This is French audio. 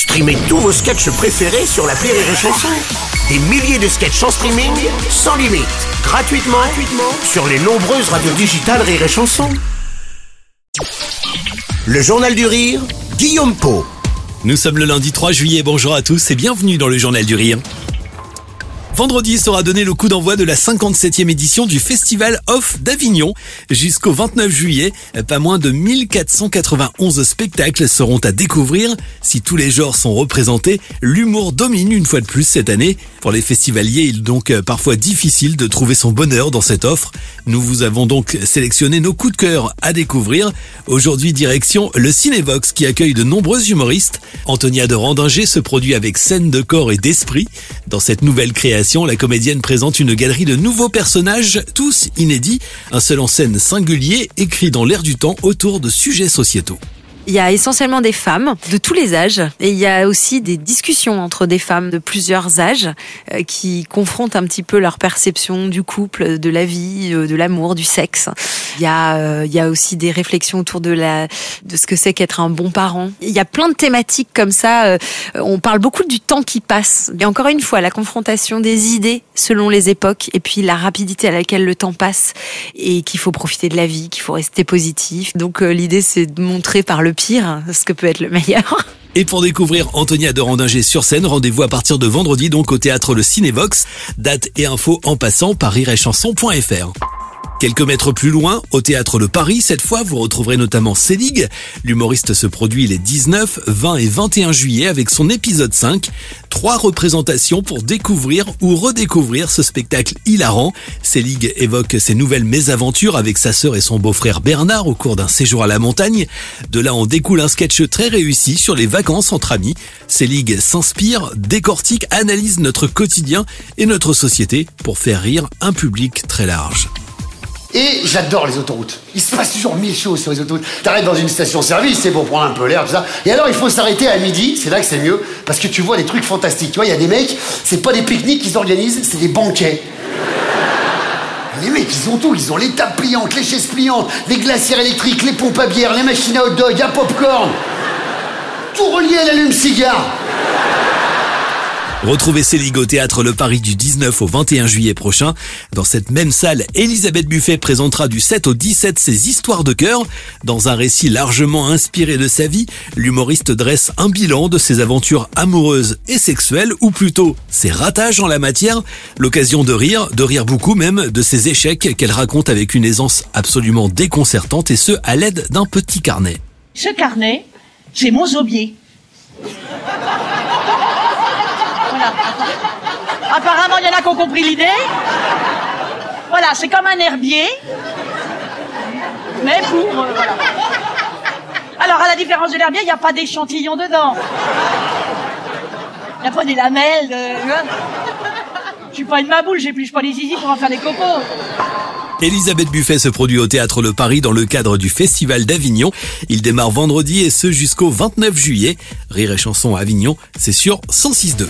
Streamez tous vos sketchs préférés sur la Rire et Chanson. Des milliers de sketchs en streaming, sans limite, gratuitement, gratuitement sur les nombreuses radios digitales Rire et Chanson. Le Journal du Rire, Guillaume Po. Nous sommes le lundi 3 juillet, bonjour à tous et bienvenue dans le Journal du Rire. Vendredi sera donné le coup d'envoi de la 57e édition du Festival Off d'Avignon. Jusqu'au 29 juillet, pas moins de 1491 spectacles seront à découvrir. Si tous les genres sont représentés, l'humour domine une fois de plus cette année. Pour les festivaliers, il est donc parfois difficile de trouver son bonheur dans cette offre. Nous vous avons donc sélectionné nos coups de cœur à découvrir. Aujourd'hui, direction le Cinévox qui accueille de nombreux humoristes. Antonia de Randinger se produit avec scène de corps et d'esprit. Dans cette nouvelle création, la comédienne présente une galerie de nouveaux personnages, tous inédits, un seul en scène singulier, écrit dans l'air du temps autour de sujets sociétaux. Il y a essentiellement des femmes de tous les âges et il y a aussi des discussions entre des femmes de plusieurs âges euh, qui confrontent un petit peu leur perception du couple, de la vie, euh, de l'amour, du sexe. Il y a, euh, il y a aussi des réflexions autour de la, de ce que c'est qu'être un bon parent. Il y a plein de thématiques comme ça. On parle beaucoup du temps qui passe. Et encore une fois, la confrontation des idées selon les époques et puis la rapidité à laquelle le temps passe et qu'il faut profiter de la vie, qu'il faut rester positif. Donc l'idée c'est de montrer par le pire, ce que peut être le meilleur. Et pour découvrir Antonia de Randinger sur scène, rendez-vous à partir de vendredi donc au théâtre Le Cinévox. Date et infos en passant par rirechanson.fr. Quelques mètres plus loin, au théâtre de Paris, cette fois, vous retrouverez notamment Célig. L'humoriste se produit les 19, 20 et 21 juillet avec son épisode 5. Trois représentations pour découvrir ou redécouvrir ce spectacle hilarant. Célig évoque ses nouvelles mésaventures avec sa sœur et son beau-frère Bernard au cours d'un séjour à la montagne. De là, on découle un sketch très réussi sur les vacances entre amis. Célig s'inspire, décortique, analyse notre quotidien et notre société pour faire rire un public très large. Et j'adore les autoroutes. Il se passe toujours mille choses sur les autoroutes. T'arrêtes dans une station-service, c'est pour prendre un peu l'air, tout ça. Et alors, il faut s'arrêter à midi, c'est là que c'est mieux, parce que tu vois des trucs fantastiques. Tu vois, il y a des mecs, c'est pas des pique-niques qu'ils organisent, c'est des banquets. Les mecs, ils ont tout. Ils ont les tables pliantes, les chaises pliantes, les glacières électriques, les pompes à bière, les machines à hot dog, à popcorn. Tout relié à l'allume-cigare. Retrouvez Célig au théâtre Le Paris du 19 au 21 juillet prochain. Dans cette même salle, Elisabeth Buffet présentera du 7 au 17 ses histoires de cœur. Dans un récit largement inspiré de sa vie, l'humoriste dresse un bilan de ses aventures amoureuses et sexuelles, ou plutôt ses ratages en la matière. L'occasion de rire, de rire beaucoup même, de ses échecs qu'elle raconte avec une aisance absolument déconcertante et ce, à l'aide d'un petit carnet. Ce carnet, c'est mon zobier. Apparemment, il y en a qui ont compris l'idée. Voilà, c'est comme un herbier. Mais pour. Euh. Alors, à la différence de l'herbier, il n'y a pas d'échantillon dedans. Il n'y a pas des lamelles. De... Je suis pas une maboule, j'épluche pas les zizi pour en faire des cocos. Elisabeth Buffet se produit au Théâtre Le Paris dans le cadre du Festival d'Avignon. Il démarre vendredi et ce jusqu'au 29 juillet. Rire et chanson à Avignon, c'est sur 106.2.